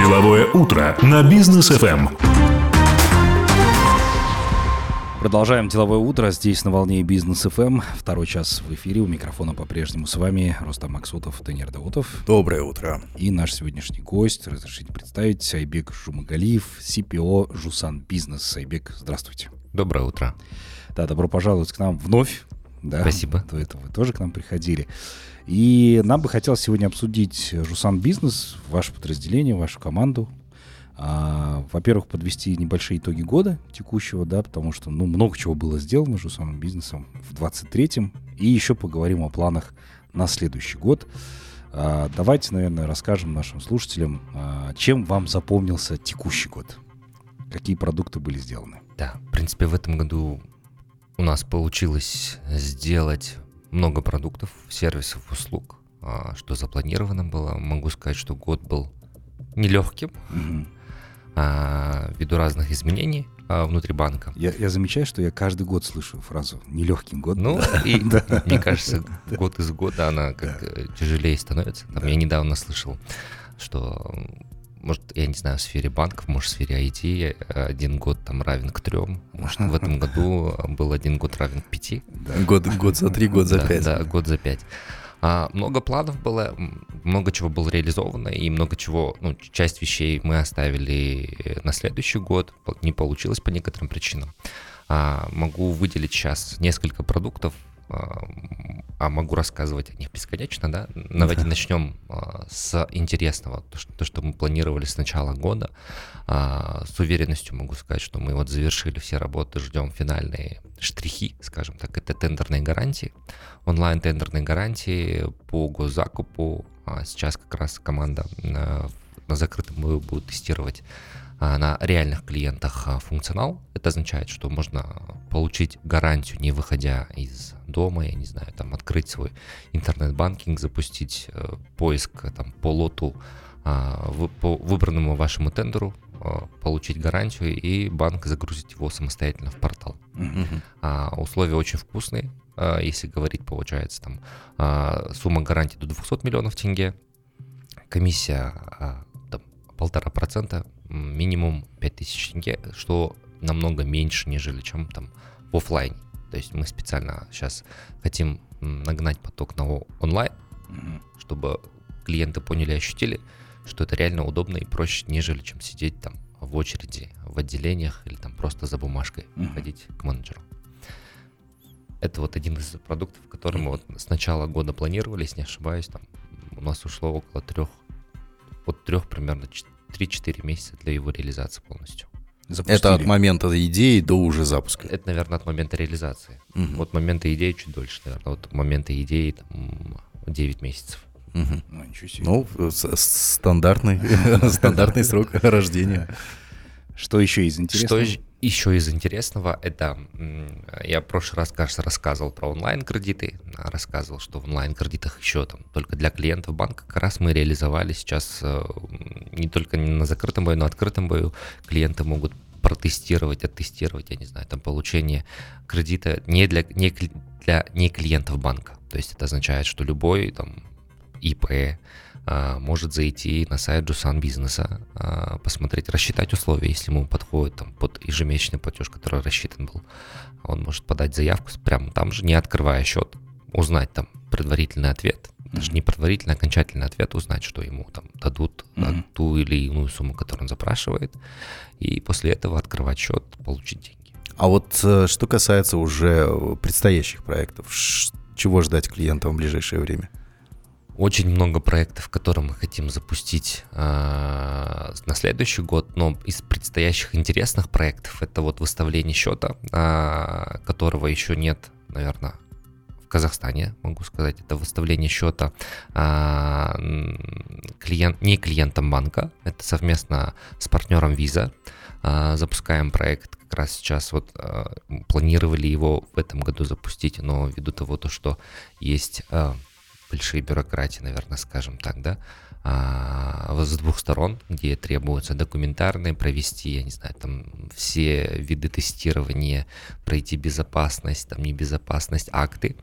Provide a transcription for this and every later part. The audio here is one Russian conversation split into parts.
Деловое утро на бизнес ФМ. Продолжаем деловое утро здесь на волне бизнес ФМ. Второй час в эфире. У микрофона по-прежнему с вами Рустам Максутов, Данир Даутов. Доброе утро. И наш сегодняшний гость, разрешите представить, Сайбек Жумагалиев, CPO Жусан Бизнес. Сайбек, здравствуйте. Доброе утро. Да, добро пожаловать к нам вновь. Да, Спасибо. До этого вы тоже к нам приходили. И нам бы хотелось сегодня обсудить Жусан Бизнес, ваше подразделение, вашу команду. А, во-первых, подвести небольшие итоги года текущего, да, потому что, ну, много чего было сделано Жусаном бизнесом в 23-м. И еще поговорим о планах на следующий год. А, давайте, наверное, расскажем нашим слушателям, а, чем вам запомнился текущий год. Какие продукты были сделаны? Да, в принципе, в этом году у нас получилось сделать много продуктов, сервисов, услуг, а, что запланировано было. Могу сказать, что год был нелегким, а, ввиду разных изменений а, внутри банка. Я, я замечаю, что я каждый год слышу фразу «нелегкий год». Ну, и мне кажется, год из года она как э, тяжелее становится. Там я недавно слышал, что, может, я не знаю, в сфере банков, может, в сфере IT один год там равен к трем. Может, в этом году был один год равен к пяти. Год, год за три, год за Да, пять. Да, год за пять. А, много планов было, много чего было реализовано, и много чего, ну, часть вещей мы оставили э, на следующий год, не получилось по некоторым причинам. А, могу выделить сейчас несколько продуктов, а, а могу рассказывать о них бесконечно, да? Давайте начнем а, с интересного, то что, то, что мы планировали с начала года. А, С уверенностью могу сказать, что мы вот завершили все работы, ждем финальные штрихи, скажем так, это тендерные гарантии, онлайн-тендерные гарантии по госзакупу. А Сейчас как раз команда на, на закрытом будет тестировать на реальных клиентах а, функционал. Это означает, что можно получить гарантию, не выходя из дома, я не знаю, там открыть свой интернет-банкинг, запустить э, поиск там, по лоту, а, вы- по выбранному вашему тендеру, а, получить гарантию, и банк загрузить его самостоятельно в портал. А, условия очень вкусные. А, если говорить, получается, там а, сумма гарантии до 200 миллионов тенге, комиссия а, там, полтора процента, минимум 5000 тенге, что намного меньше, нежели чем там в оффлайне. То есть мы специально сейчас хотим нагнать поток на онлайн, чтобы клиенты поняли и ощутили, что это реально удобно и проще, нежели чем сидеть там в очереди в отделениях или там просто за бумажкой Мгм. ходить к менеджеру. Это вот один из продуктов, который мы вот с начала года планировали, если не ошибаюсь, там у нас ушло около трех, от трех примерно 3-4 месяца для его реализации полностью. Запустили. Это от момента идеи до уже запуска. Это, наверное, от момента реализации. Мгм. От момента идеи чуть дольше, наверное. От момента идеи там, 9 месяцев. Мгм. Ну, ничего себе. Ну, стандартный, стандартный срок рождения. Что еще из интересного? Что еще из интересного, это я в прошлый раз, кажется, рассказывал про онлайн-кредиты, рассказывал, что в онлайн-кредитах еще там только для клиентов банка как раз мы реализовали сейчас э, не только на закрытом бою, но и открытом бою клиенты могут протестировать, оттестировать, я не знаю, там получение кредита не для, не для не клиентов банка. То есть это означает, что любой там ИП может зайти на сайт Джусан бизнеса, а, посмотреть, рассчитать условия, если ему подходит там, под ежемесячный платеж, который рассчитан был. Он может подать заявку прямо там же, не открывая счет, узнать там предварительный ответ, даже не предварительный, а окончательный ответ, узнать, что ему там дадут Мгм. ту или иную сумму, которую он запрашивает, и после этого открывать счет, получить деньги. А вот э, что касается уже э, предстоящих проектов, чего ждать клиентам в ближайшее время? Очень много проектов, которые мы хотим запустить а, на следующий год, но из предстоящих интересных проектов это вот выставление счета, а, которого еще нет, наверное, в Казахстане, могу сказать, это выставление счета а, м, клиент, не клиентом банка, это совместно с партнером Visa. А, Запускаем проект как раз сейчас, вот а, планировали его в этом году запустить, но ввиду того, то, что есть а, большие бюрократии, наверное, скажем так, да, а, с двух сторон, где требуется документарные провести, я не знаю, там все виды тестирования, пройти безопасность, там небезопасность, акты.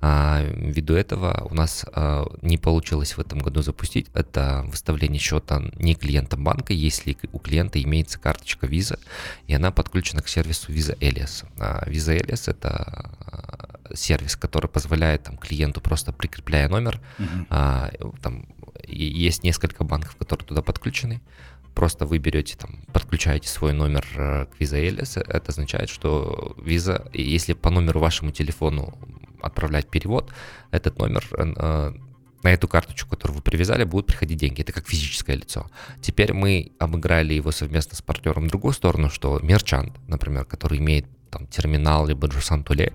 А, ввиду этого у нас а, не получилось в этом году запустить это выставление счета не клиента банка, если у клиента имеется карточка Visa, и она подключена к сервису Visa Elias. А, Visa Elias это а, сервис, который позволяет там, клиенту просто прикрепляя номер, uh-huh. а, там есть несколько банков, которые туда подключены. Просто вы берете, там, подключаете свой номер э, к Visa Alias. Это означает, что Visa, если по номеру вашему телефону отправлять перевод, этот номер э, на эту карточку, которую вы привязали, будут приходить деньги. Это как физическое лицо. Теперь мы обыграли его совместно с партнером в другую сторону, что мерчант, например, который имеет там, терминал либо Джусан Туле,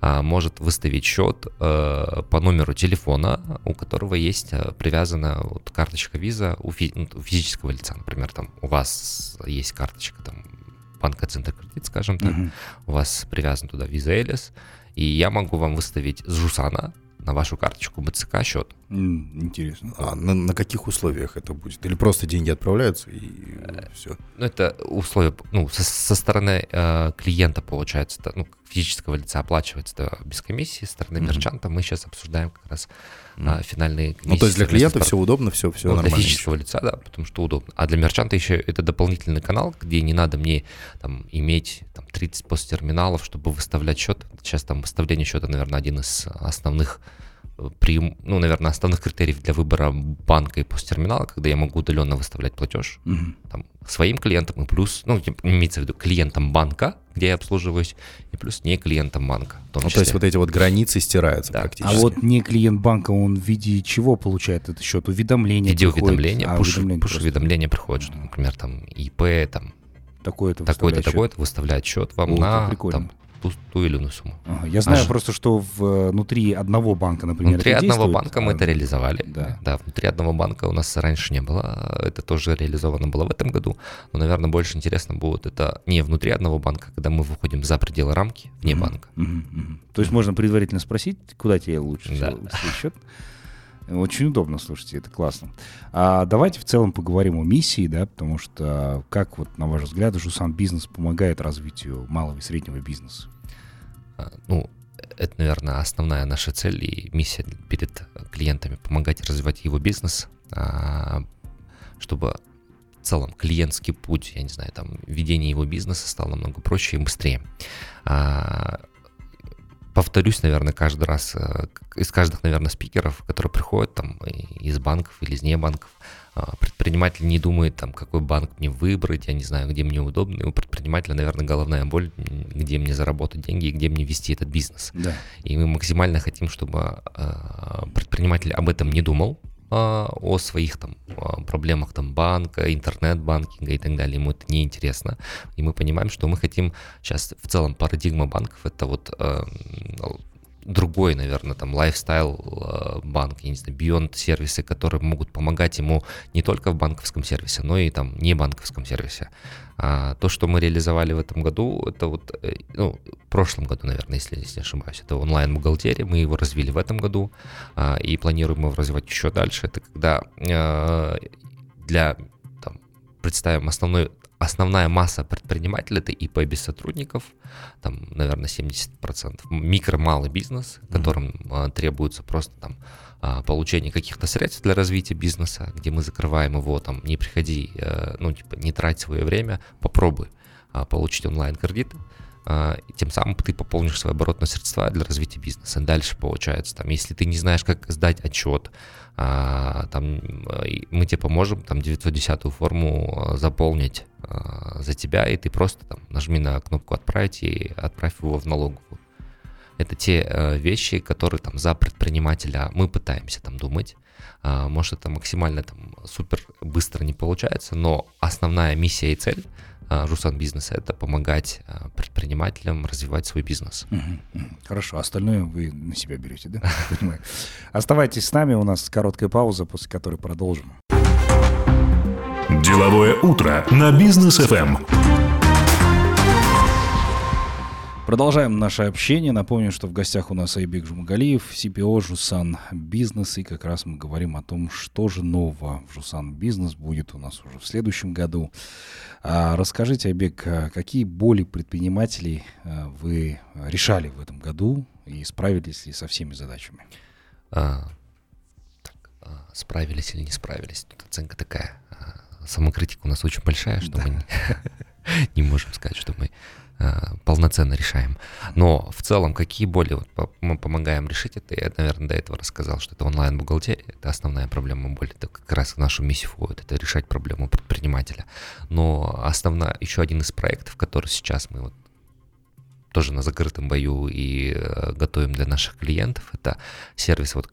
а, может выставить счет а, по номеру телефона, у которого есть а, привязана вот карточка виза у, фи- ну, у физического лица. Например, там у вас есть карточка там, банка Центр Кредит, скажем так, uh-huh. у вас привязан туда виза Элис, и я могу вам выставить с Жусана на вашу карточку БЦК счет. Интересно. А на, на каких условиях это будет? Или просто деньги отправляются и все? Ну, это условия, ну, со, со стороны э, клиента, получается, ну, физического лица оплачивается да, без комиссии, со стороны mm-hmm. мерчанта мы сейчас обсуждаем как раз mm-hmm. финальные комиссии. Ну, то есть для клиента все удобно, все, все ну, нормально. Для физического еще. лица, да, потому что удобно. А для мерчанта еще это дополнительный канал, где не надо мне там иметь там, 30 посттерминалов, чтобы выставлять счет. Сейчас там выставление счета, наверное, один из основных при, ну, наверное, основных критериев для выбора банка и посттерминала, когда я могу удаленно выставлять платеж угу. там, своим клиентам и плюс, ну, имеется в виду клиентам банка, где я обслуживаюсь, и плюс не клиентам банка. Ну, то есть вот эти вот границы стираются да. практически. А вот не клиент банка, он в виде чего получает этот счет? Уведомление Видеоуведомление, а, пуш, пуш-уведомление приходит, что, например, там ИП, там такое-то такой-то, такой-то выставляет счет вам О, на там, ту, ту или иную сумму. Ага, я знаю Аж... просто, что э, внутри одного банка, например, Внутри одного банка мы а, это реализовали. Да. да, внутри одного банка у нас раньше не было. Это тоже реализовано было в этом году. Но, наверное, больше интересно будет это не внутри одного банка, когда мы выходим за пределы рамки, вне mm-hmm. банка. Mm-hmm. То есть можно предварительно спросить, куда тебе лучше да. всего счет. Очень удобно, слушайте, это классно. А давайте в целом поговорим о миссии, да, потому что как вот, на ваш взгляд, Жусан Бизнес помогает развитию малого и среднего бизнеса? А, ну, это, наверное, основная наша цель и миссия перед клиентами — помогать развивать его бизнес, а, чтобы в целом клиентский путь, я не знаю, там, ведение его бизнеса стало намного проще и быстрее. Повторюсь, наверное, каждый раз э, из каждых, наверное, спикеров, которые приходят там из банков или из небанков, а, предприниматель не думает, там, какой банк мне выбрать, я не знаю, где мне удобно. И у предпринимателя, наверное, головная боль, где мне заработать деньги и где мне вести этот бизнес. Да. И мы максимально хотим, чтобы а, предприниматель об этом не думал, о своих там проблемах там банка, интернет-банкинга и так далее. Ему это не интересно. И мы понимаем, что мы хотим сейчас в целом парадигма банков это вот другой, наверное, там, лайфстайл э, банк, я не знаю, Beyond сервисы, которые могут помогать ему не только в банковском сервисе, но и там не банковском сервисе. А то, что мы реализовали в этом году, это вот, э, ну, в прошлом году, наверное, если, не ошибаюсь, это онлайн-бухгалтерия, мы его развили в этом году а, и планируем его развивать еще дальше. Это когда а, для, там, представим, основной основная масса предпринимателей это ИП без сотрудников, там, наверное, 70%. Микро-малый бизнес, которым mm-hmm. требуется просто там а, получение каких-то средств для развития бизнеса, где мы закрываем его, там, не приходи, а, ну, типа, не трать свое время, попробуй а, получить онлайн-кредиты, а, тем самым ты пополнишь свои оборотные средства для развития бизнеса. Дальше получается, там, если ты не знаешь, как сдать отчет, а, там, мы тебе поможем там 910 форму а, заполнить за тебя, и ты просто там нажми на кнопку «Отправить» и отправь его в налоговую. Это те э, вещи, которые там за предпринимателя мы пытаемся там думать. Может, это максимально там супер быстро не получается, но основная миссия и цель – а, Жусан бизнеса это помогать а, предпринимателям развивать свой бизнес. Хорошо, остальное вы на себя берете, да? Оставайтесь с нами, у нас короткая пауза, после которой продолжим. Деловое утро на бизнес FM. Продолжаем наше общение. Напомню, что в гостях у нас Айбек Жумагалиев, CPO Жусан Бизнес. И как раз мы говорим о том, что же нового в Жусан Бизнес будет у нас уже в следующем году. А расскажите, Айбек, а какие боли предпринимателей а, вы решали в этом году и справились ли со всеми задачами? А, так, а, справились или не справились? Тут оценка такая. А, самокритика у нас очень большая, что да. мы не, не можем сказать, что мы полноценно решаем. Но в целом, какие боли вот, мы помогаем решить это, я, наверное, до этого рассказал, что это онлайн-бухгалтерия, это основная проблема боли, это как раз в нашу миссию входит, это решать проблему предпринимателя. Но основная, еще один из проектов, который сейчас мы вот тоже на закрытом бою и э, готовим для наших клиентов, это сервис вот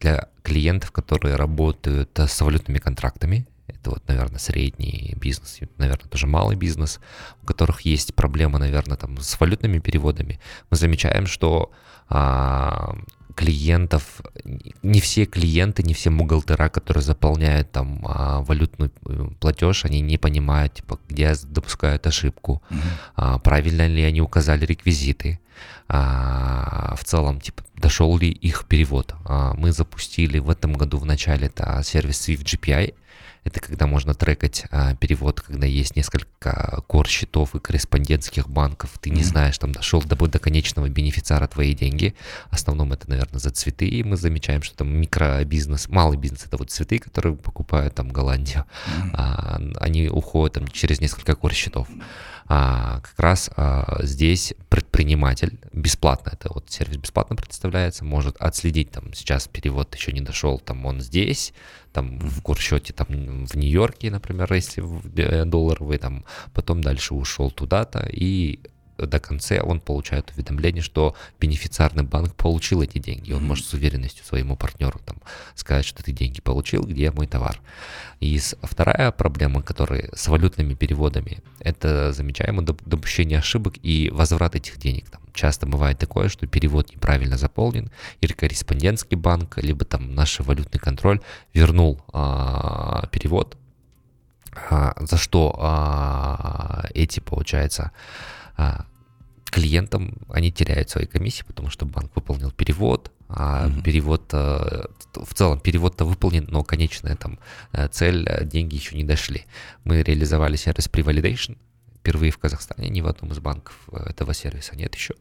для клиентов, которые работают с валютными контрактами, это вот, наверное, средний бизнес, наверное, тоже малый бизнес, у которых есть проблема, наверное, там с валютными переводами. Мы замечаем, что а, клиентов, не все клиенты, не все бухгалтера, которые заполняют там а, валютный э, платеж, они не понимают, типа, где допускают ошибку, mm-hmm. а, правильно ли они указали реквизиты, а, в целом, типа, дошел ли их перевод. А, мы запустили в этом году в начале это сервис Swift GPI, это когда можно трекать а, перевод, когда есть несколько кор счетов и корреспондентских банков. Ты не знаешь, там дошел до, до конечного бенефициара твои деньги. В основном это, наверное, за цветы. И мы замечаем, что там микробизнес, малый бизнес, это вот цветы, которые покупают там Голландию. А, они уходят там через несколько кор счетов а, как раз а, здесь предприниматель бесплатно, это вот сервис бесплатно предоставляется, может отследить, там сейчас перевод еще не дошел, там он здесь, там в курсчете там в Нью-Йорке, например, если э, долларовый, там потом дальше ушел туда-то и до конца он получает уведомление, что бенефициарный банк получил эти деньги. Он может с уверенностью своему партнеру там, сказать, что ты деньги получил, где мой товар. И вторая проблема, которая с валютными переводами, это замечаемое допущение ошибок и возврат этих денег. Там часто бывает такое, что перевод неправильно заполнен, или корреспондентский банк, либо там наш валютный контроль вернул а, перевод, а, за что а, эти, получается, а, клиентам они теряют свои комиссии, потому что банк выполнил перевод, а mm-hmm. перевод э, в целом перевод-то выполнен, но конечная там э, цель, э, деньги еще не дошли. Мы реализовали сервис Prevalidation, впервые в Казахстане, ни в одном из банков этого сервиса нет еще.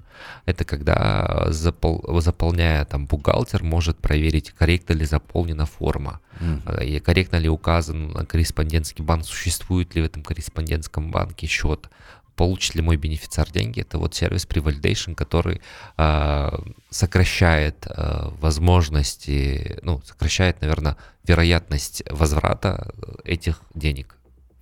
Это когда запол, заполняя там бухгалтер может проверить, корректно ли заполнена форма, mm-hmm. и корректно ли указан корреспондентский банк, существует ли в этом корреспондентском банке счет, получит ли мой бенефициар деньги, это вот сервис Prevalidation, который э, сокращает э, возможности, ну, сокращает, наверное, вероятность возврата этих денег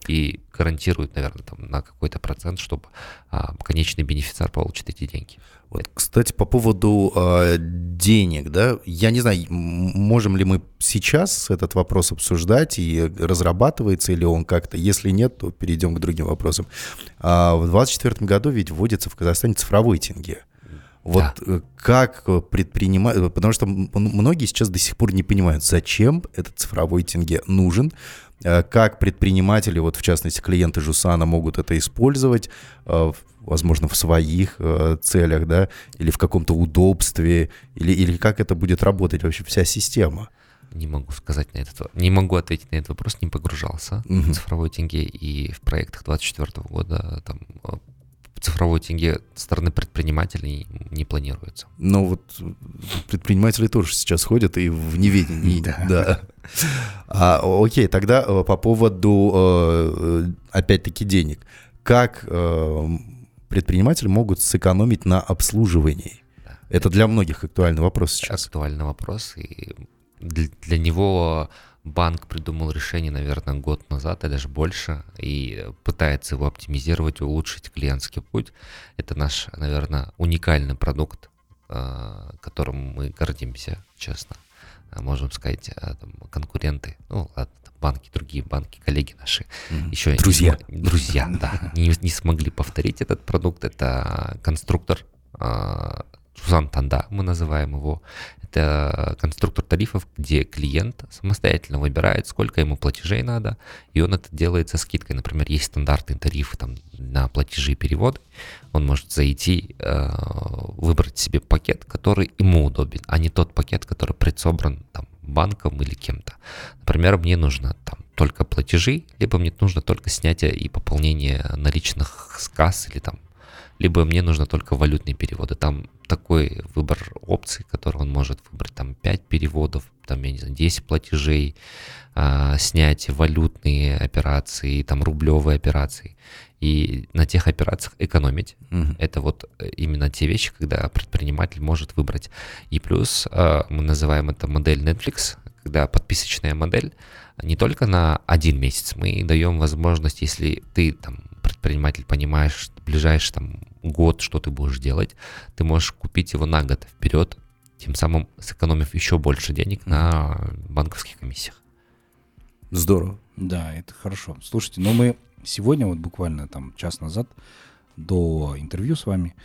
и гарантирует, наверное, там, на какой-то процент, чтобы а, конечный бенефициар получит эти деньги. Вот, кстати, по поводу э, денег, да, я не знаю, можем ли мы сейчас этот вопрос обсуждать и разрабатывается или он как-то, если нет, то перейдем к другим вопросам. А в 2024 году ведь вводится в Казахстане цифровой тенге. Вот да. Э, как предпринимать, потому что многие сейчас до сих пор не понимают, зачем этот цифровой тенге нужен, Э, как предприниматели, вот в частности клиенты Жусана, могут это использовать, э, возможно, в своих э, целях, да, или в каком-то удобстве, или, или как это будет работать вообще вся система? Не могу сказать на этот не могу ответить на этот вопрос, не погружался угу. в цифровой тенге и в проектах 2024 года там цифровой тенге стороны предпринимателей не планируется. Но вот предприниматели тоже сейчас ходят и в неведении. Да. да. А, окей, тогда э, по поводу, э, опять-таки, денег. Как э, предприниматели могут сэкономить на обслуживании? Это для многих актуальный вопрос сейчас. Актуальный вопрос, и для него банк придумал решение, наверное, год назад, и даже больше, и пытается его оптимизировать, улучшить клиентский путь. Это наш, наверное, уникальный продукт, э, которым мы гордимся, честно. А можем сказать, э, там, конкуренты, ну, банки, другие банки, коллеги наши, mm-hmm. еще друзья, не, друзья, да, не, не смогли повторить этот продукт. Это конструктор, э, Сузан Танда, мы называем его. Это конструктор тарифов, где клиент самостоятельно выбирает, сколько ему платежей надо, и он это делает со скидкой. Например, есть стандартные тарифы там, на платежи и переводы. Он может зайти, э, выбрать себе пакет, который ему удобен, а не тот пакет, который предсобран там, банком или кем-то. Например, мне нужно там только платежи, либо мне нужно только снятие и пополнение наличных с касс или там либо мне нужно только валютные переводы. Там такой выбор опций, который он может выбрать, там 5 переводов, там, я не знаю, 10 платежей, а, снять валютные операции, там рублевые операции. И на тех операциях экономить. Mm-hmm. Это вот именно те вещи, когда предприниматель может выбрать. И плюс а, мы называем это модель Netflix, когда подписочная модель не только на один месяц, мы даем возможность, если ты там предприниматель понимаешь, ближайший там год, что ты будешь делать, ты можешь купить его на год вперед, тем самым сэкономив еще больше денег на банковских комиссиях. Здорово. Да, это хорошо. Слушайте, но мы сегодня, вот буквально там час назад, до интервью с вами,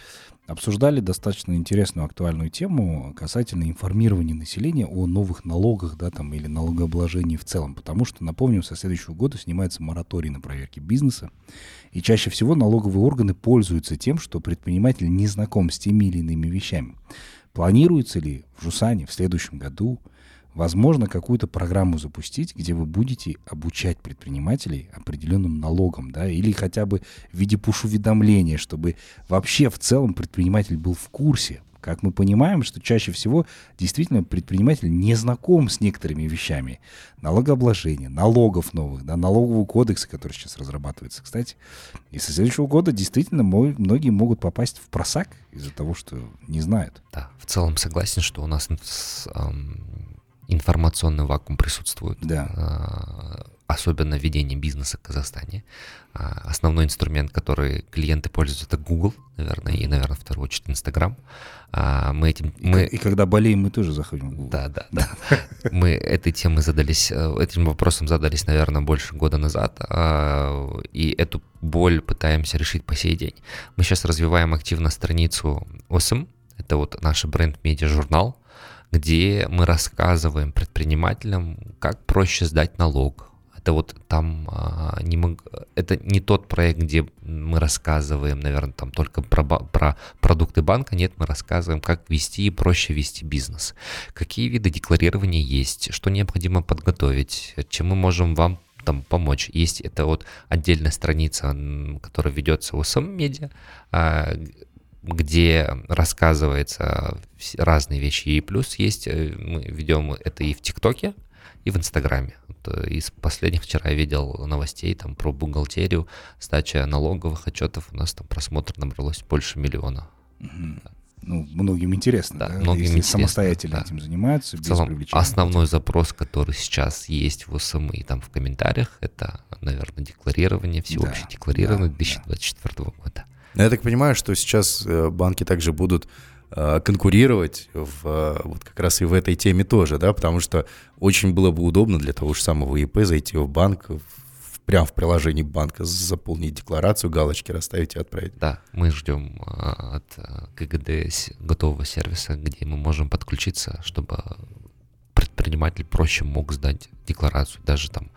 обсуждали достаточно интересную актуальную тему касательно информирования населения о новых налогах, да, там, или налогообложении в целом. Потому что, напомним, со следующего года снимается мораторий на проверки бизнеса. И чаще всего налоговые органы пользуются тем, что предприниматель не знаком с теми или иными вещами. Планируется ли в Жусане в следующем году Возможно, какую-то программу запустить, где вы будете обучать предпринимателей определенным налогам, да, или хотя бы в виде пуш-уведомления, чтобы вообще в целом предприниматель был в курсе. Как мы понимаем, что чаще всего действительно предприниматель не знаком с некоторыми вещами. Налогообложения, налогов новых, да, налогового кодекса, который сейчас разрабатывается, кстати. И со следующего года действительно многие могут попасть в просак из-за того, что не знают. Да, в целом согласен, что у нас информационный вакуум присутствует. Да. А, особенно ведение бизнеса в Казахстане. А, основной инструмент, который клиенты пользуются, это Google, наверное, и, наверное, в первую очередь Instagram. А, мы этим... И, мы... и когда болеем, мы тоже заходим в Google. Да, да, да. Мы этой темой задались, э, этим вопросом задались, наверное, больше года назад, и эту боль пытаемся решить по сей день. Мы сейчас развиваем активно страницу ОСМ, это вот наш бренд-медиа-журнал, где мы рассказываем предпринимателям, как проще сдать налог. Это вот там а, не мог, это не тот проект, где мы рассказываем, наверное, там только про, про продукты банка. Нет, мы рассказываем, как вести и проще вести бизнес. Какие виды декларирования есть, что необходимо подготовить, чем мы можем вам там помочь. Есть это вот отдельная страница, которая ведется у сам медиа, где рассказывается разные вещи. И плюс есть, э, мы ведем это и в ТикТоке, и в Инстаграме. Вот э, из последних вчера я видел новостей там про бухгалтерию, сдача налоговых отчетов, у нас там просмотр набралось больше миллиона. Ну, многим интересно, да, да? многим Если интересно, самостоятельно да. этим занимаются, в целом. Основной запрос, который сейчас есть в и там в комментариях, это, наверное, декларирование, всеобщее Да, декларирование да, 2024 года. Я так понимаю, что сейчас э, банки также будут э, конкурировать в, э, вот как раз и в этой теме тоже, да, потому что очень было бы удобно для того же самого ИП зайти в банк, в, прямо в приложении банка заполнить декларацию, галочки расставить и отправить. Да, мы ждем от КГД готового сервиса, где мы можем подключиться, чтобы предприниматель проще мог сдать декларацию, даже там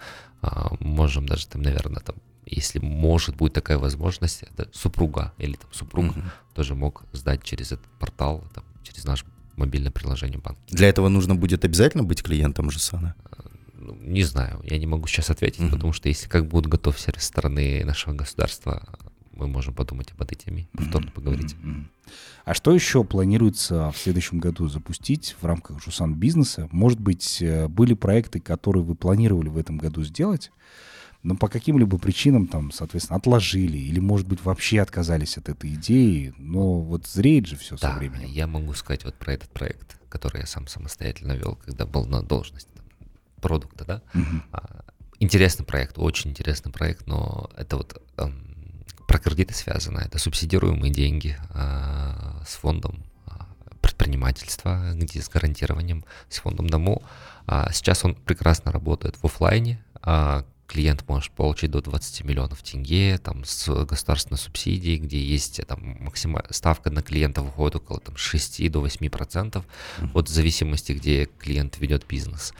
а, можем даже там, наверное, там если может будет такая возможность, это супруга или там супруг mm-hmm. тоже мог сдать через этот портал, там, через наше мобильное приложение банка. Для этого нужно будет обязательно быть клиентом ЖСАНа? Ну, не знаю, я не могу сейчас ответить, mm-hmm. потому что если как будет готов сервис стороны нашего государства, мы можем подумать об этой теме, повторно mm-hmm. поговорить. Mm-hmm. А что еще планируется в следующем году запустить в рамках Жусан бизнеса? Может быть, э, были проекты, которые вы планировали в этом году сделать, но по каким-либо причинам там, соответственно, отложили или, может быть, вообще отказались от этой идеи, но вот зреет же все да, со временем. я могу сказать вот про этот проект, который я сам самостоятельно вел, когда был на должности там, продукта, да. Угу. Интересный проект, очень интересный проект, но это вот эм, про кредиты связано, это субсидируемые деньги э, с фондом а, предпринимательства, где с гарантированием, с фондом ДОМО. А сейчас он прекрасно работает в офлайне, клиент может получить до 20 миллионов тенге, там, с государственной субсидией, где есть там максимальная ставка на клиента выходит около там, 6 до 8 процентов, от зависимости, где клиент ведет бизнес.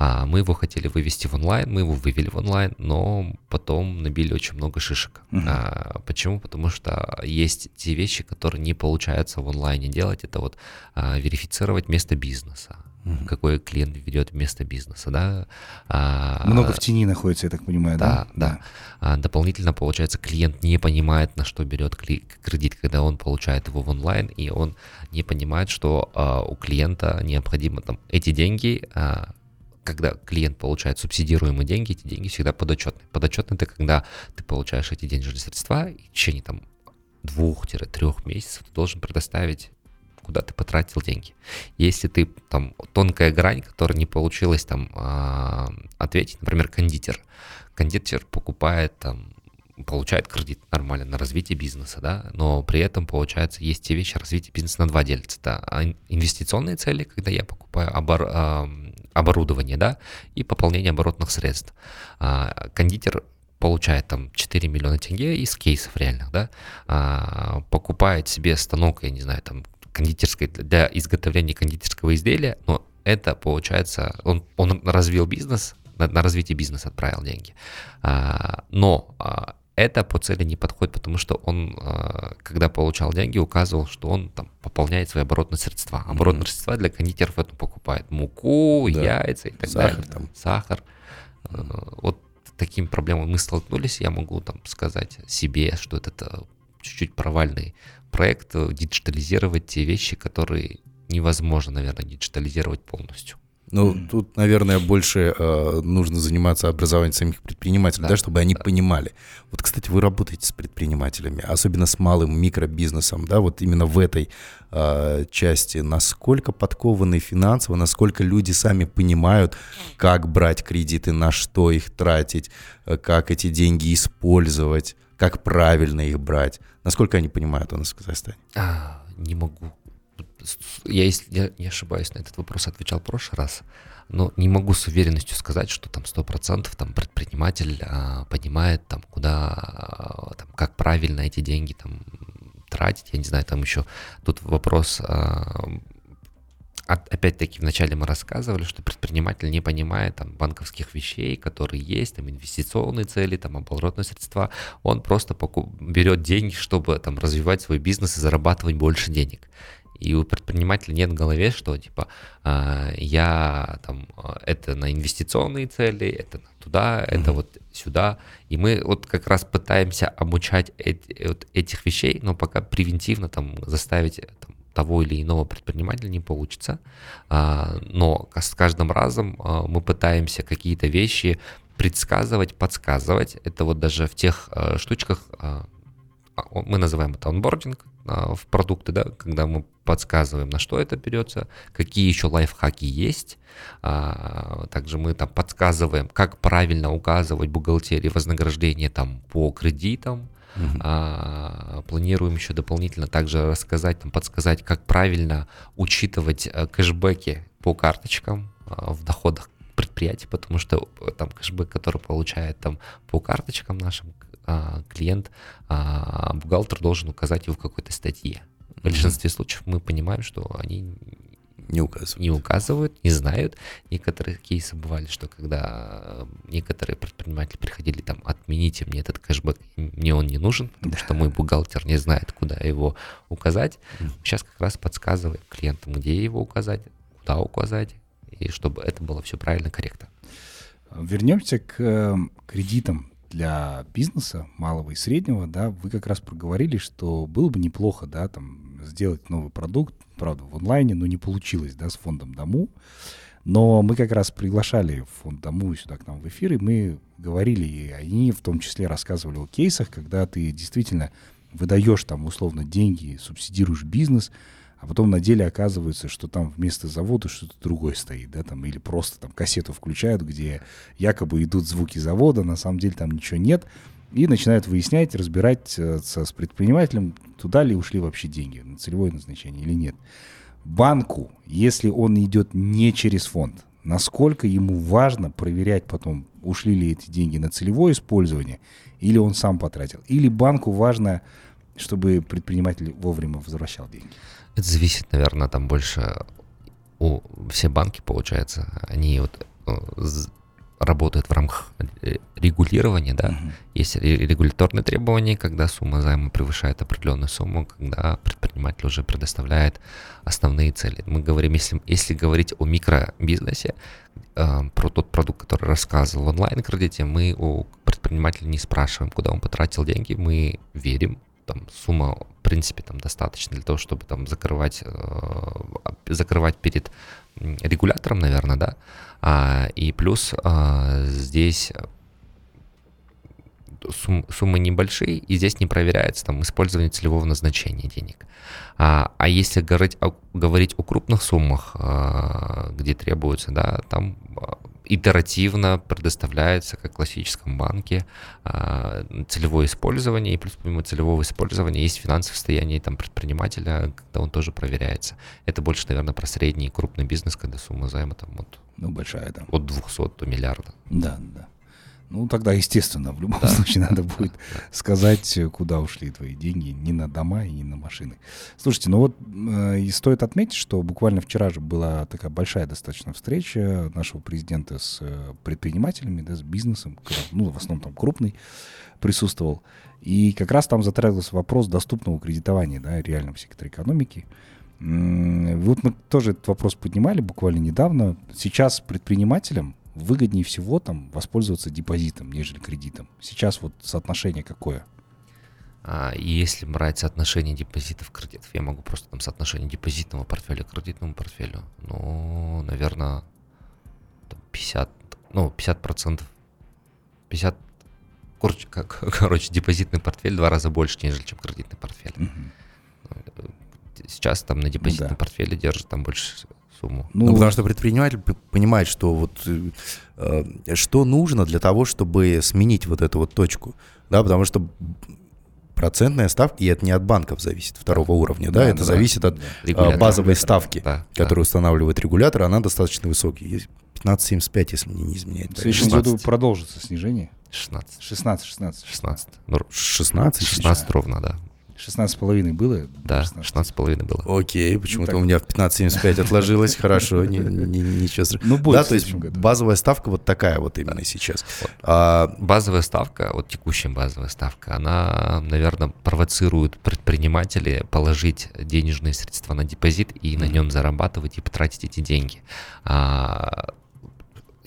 А мы его хотели вывести в онлайн, мы его вывели в онлайн, но потом набили очень много шишек. Uh-huh. А, почему? Потому что есть те вещи, которые не получается в онлайне делать. Это вот а, верифицировать место бизнеса uh-huh. какой клиент ведет место бизнеса, да. А, Много в тени находится, я так понимаю, да? Да, да. А, дополнительно, получается, клиент не понимает, на что берет кредит, когда он получает его в онлайн, и он не понимает, что а, у клиента необходимо там эти деньги а, когда клиент получает субсидируемые деньги, эти деньги всегда подотчетны. Подотчетны это когда ты получаешь эти денежные средства, и в течение там двух-трех месяцев ты должен предоставить куда ты потратил деньги. Если ты там тонкая грань, которая не получилось там а, ответить, например, кондитер. Кондитер покупает там получает кредит нормально на развитие бизнеса, да, но при этом, получается, есть те вещи, развитие бизнеса на два делятся. Да, а инвестиционные цели, когда я покупаю обор, а, оборудование, да, и пополнение оборотных средств. Кондитер получает там 4 миллиона тенге из кейсов реальных, да, покупает себе станок, я не знаю, там, кондитерской, для изготовления кондитерского изделия, но это получается, он, он развил бизнес, на, на развитие бизнеса отправил деньги. А, но а, это по цели не подходит, потому что он, а, когда получал деньги, указывал, что он там пополняет свои оборотные средства. Оборотные mm-hmm. средства для кондитеров это покупает муку, да. яйца и так Сахар, далее. Там. Сахар. Mm-hmm. Вот такими проблемами мы столкнулись. Я могу там сказать себе, что это чуть-чуть провальный проект, э, диджитализировать те вещи, которые невозможно, наверное, диджитализировать полностью. Ну, mm. тут, наверное, больше э, нужно заниматься образованием самих предпринимателей, да, да чтобы они да. понимали. Вот, кстати, вы работаете с предпринимателями, особенно с малым микробизнесом, да, вот именно в этой э, части. Насколько подкованы финансово, насколько люди сами понимают, как брать кредиты, на что их тратить, э, как эти деньги использовать, как правильно их брать. Насколько они понимают у нас в Казахстане? А, не могу я, если не ошибаюсь, на этот вопрос отвечал в прошлый раз, но не могу с уверенностью сказать, что там 100% там предприниматель а, понимает, там, куда, а, там, как правильно эти деньги там тратить, я не знаю, там еще тут вопрос, а, опять-таки вначале мы рассказывали, что предприниматель не понимает там банковских вещей, которые есть, там инвестиционные цели, там оборотные средства, он просто покуп, берет деньги, чтобы там развивать свой бизнес и зарабатывать больше денег. И у предпринимателя нет в голове, что типа а, я там это на инвестиционные цели, это туда, mm-hmm. это вот сюда. И мы вот как раз пытаемся обучать эти, вот этих вещей, но пока превентивно там заставить того или иного предпринимателя не получится. А, но с каждым разом а, мы пытаемся какие-то вещи предсказывать, подсказывать. Это вот даже в тех штучках, мы называем это онбординг, а, в продукты, да, когда мы подсказываем, на что это берется, какие еще лайфхаки есть. А, также мы там подсказываем, как правильно указывать бухгалтерии вознаграждения там по кредитам. Uh-huh. А, планируем еще дополнительно также рассказать, там, подсказать, как правильно учитывать э, кэшбэки по карточкам в доходах предприятий, потому что э, там кэшбэк, который получает там по карточкам нашим, а, клиент, а, бухгалтер должен указать его в какой-то статье. В большинстве случаев мы понимаем, что они не указывают. не указывают, не знают. Некоторые кейсы бывали, что когда некоторые предприниматели приходили там, отмените мне этот кэшбэк, мне он не нужен, потому да. что мой бухгалтер не знает, куда его указать. Сейчас как раз подсказываем клиентам, где его указать, куда указать, и чтобы это было все правильно, корректно. Вернемся к э, кредитам для бизнеса малого и среднего, да, вы как раз проговорили, что было бы неплохо, да, там сделать новый продукт, правда, в онлайне, но не получилось, да, с фондом Дому. Но мы как раз приглашали фонд Дому сюда к нам в эфир, и мы говорили, и они в том числе рассказывали о кейсах, когда ты действительно выдаешь там условно деньги, субсидируешь бизнес, а потом на деле оказывается, что там вместо завода что-то другое стоит, да, там, или просто там кассету включают, где якобы идут звуки завода, на самом деле там ничего нет, и начинают выяснять, разбирать э, с предпринимателем, туда ли ушли вообще деньги, на целевое назначение или нет. Банку, если он идет не через фонд, насколько ему важно проверять потом ушли ли эти деньги на целевое использование, или он сам потратил. Или банку важно, чтобы предприниматель вовремя возвращал деньги. Это зависит, наверное, там больше у все банки, получается, они вот э, работают в рамках э, регулирования, да, Мгм. есть ре- регуляторные требования, когда сумма займа превышает определенную сумму, когда предприниматель уже предоставляет основные цели. Мы говорим, если, если говорить о микробизнесе, э, про тот продукт, который рассказывал в онлайн-кредите, мы у предпринимателя не спрашиваем, куда он потратил деньги, мы верим, там сумма, в принципе, там достаточно для того, чтобы там закрывать, э, закрывать перед регулятором, наверное, да, а, и плюс а, здесь сум- суммы небольшие, и здесь не проверяется там использование целевого назначения денег. А, а если говорить о, говорить о крупных суммах, а, где требуется, да, там а, итеративно предоставляется, как в классическом банке, а, целевое использование, и плюс помимо целевого использования есть финансовое состояние там, предпринимателя, когда он тоже проверяется. Это больше, наверное, про средний и крупный бизнес, когда сумма займа там от, Ну, большая, да. от 200 до миллиарда. Да, да. Ну, тогда, естественно, в любом случае надо будет сказать, куда ушли твои деньги, не на дома и не на машины. Слушайте, ну вот э, и стоит отметить, что буквально вчера же была такая большая достаточно встреча нашего президента с э, предпринимателями, да, с бизнесом, ну, в основном там крупный присутствовал. И как раз там затрагивался вопрос доступного кредитования, да, реальном секторе экономики. Вот мы тоже этот вопрос поднимали буквально недавно. Сейчас предпринимателям выгоднее всего там воспользоваться депозитом, нежели кредитом. Сейчас вот соотношение какое? А, и если брать соотношение депозитов кредитов, я могу просто там соотношение депозитного портфеля к кредитному портфелю, ну, наверное, там 50, ну, 50 процентов, 50, короче, как, короче, депозитный портфель в два раза больше, нежели чем кредитный портфель. Мгм. Сейчас там на депозитном да. портфеле держит там больше сумму. Ну, потому что предприниматель понимает, что вот э, э, что нужно для того, чтобы сменить вот эту вот точку, да, потому что процентная ставка, и это не от банков зависит второго уровня, да, Да, это да, зависит от да. Регулятор. базовой ставки, Да, которую устанавливает регулятор, она достаточно высокая. Есть 15,75, если мне не изменяет. В следующем 16. году продолжится снижение. 16. 16, 16. 16. Ну, 16? 16 ровно, да. 16 с половиной было? Да, 16. 16,5 было. Окей, почему-то так. у меня в 15,75 отложилось, хорошо, ничего страшного. Ну, будет Да, то есть базовая ставка вот такая вот именно сейчас. А, Базовая ставка, вот текущая базовая ставка, она, наверное, провоцирует предпринимателей положить денежные средства на депозит и на нем зарабатывать и потратить эти деньги.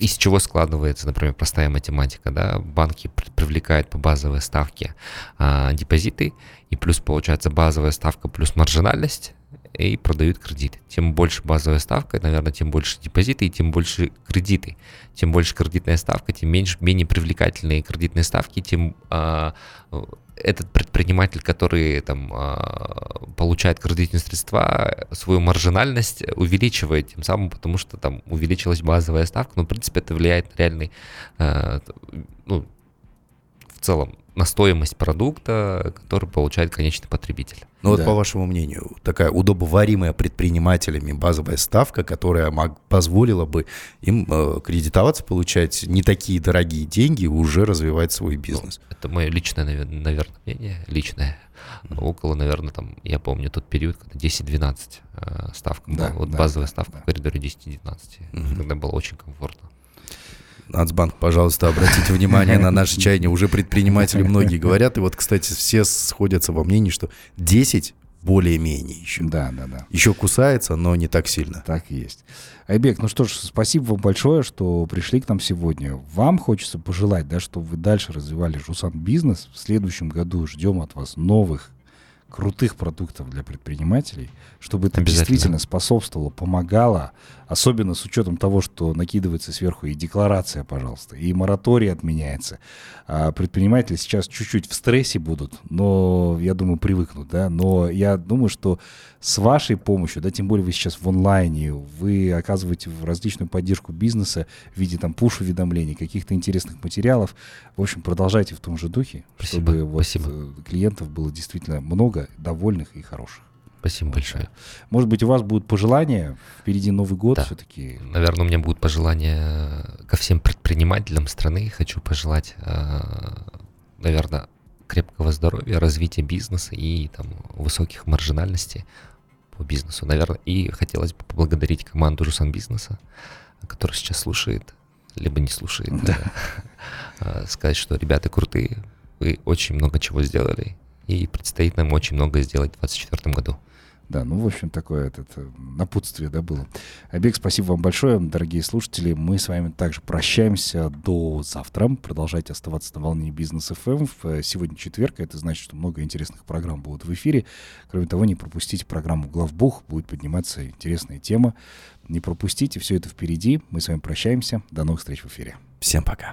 Из чего складывается, например, простая математика, да, банки при- привлекают по базовой ставке а, депозиты, и плюс получается базовая ставка плюс маржинальность, и продают кредиты. Тем больше базовая ставка, наверное, тем больше депозиты и тем больше кредиты. Тем больше кредитная ставка, тем меньше, менее привлекательные кредитные ставки, тем а, этот предприниматель, который там а, получает кредитные средства, свою маржинальность увеличивает тем самым, потому что там увеличилась базовая ставка. Но, в принципе, это влияет на реальный, а, ну, в целом, на стоимость продукта, который получает конечный потребитель. Ну вот Да. по вашему мнению, такая удобоваримая предпринимателями базовая ставка, которая мог- позволила бы им э, кредитоваться, получать не такие дорогие деньги, уже развивать свой бизнес. Ну, это мое личное, наверное, мнение, личное. Около, наверное, там, я помню тот период, когда 10-12 э, ставка Да, была. Вот да, базовая да, ставка да. в коридоре 10-12, когда было очень комфортно. Нацбанк, пожалуйста, обратите внимание на наше чаяние. Уже предприниматели многие говорят, и вот, кстати, все сходятся во мнении, что 10 более-менее еще. Да, да, да. Еще кусается, но не так сильно. Так и есть. Айбек, ну что ж, спасибо вам большое, что пришли к нам сегодня. Вам хочется пожелать, да, чтобы вы дальше развивали Жусан бизнес. В следующем году ждем от вас новых крутых продуктов для предпринимателей, чтобы это действительно способствовало, помогало, особенно с учетом того, что накидывается сверху и декларация, пожалуйста, и мораторий отменяется. А предприниматели сейчас чуть-чуть в стрессе будут, но, я думаю, привыкнут, да, но я думаю, что с вашей помощью, да, тем более вы сейчас в онлайне, вы оказываете различную поддержку бизнеса в виде там пуш-уведомлений, каких-то интересных материалов. В общем, продолжайте в том же духе, Спасибо, чтобы спасибо. э, клиентов было действительно много, довольных и хороших. Спасибо большое. Может быть, у вас будут пожелания? Впереди Новый год Да. все-таки. Наверное, у меня будут пожелания ко всем предпринимателям страны. Хочу пожелать, наверное, крепкого здоровья, развития бизнеса и там высоких маржинальностей по бизнесу, наверное. И хотелось бы поблагодарить команду Жусан Бизнеса, которая сейчас слушает, либо не слушает. э, Сказать, что ребята крутые, вы очень много чего сделали, и предстоит нам очень много сделать в 2024 году. Да, ну, в общем, такое этот, э, напутствие, да, было. Обег, спасибо вам большое, дорогие слушатели. Мы с вами также прощаемся до завтра. Продолжайте оставаться на волне Бизнес ФМ. В- Сегодня четверг, это значит, что много интересных программ будут в эфире. Кроме того, не пропустите программу «Главбух», будет подниматься интересная тема. Не пропустите, все это впереди. Мы с вами прощаемся. До новых встреч в эфире. Всем пока.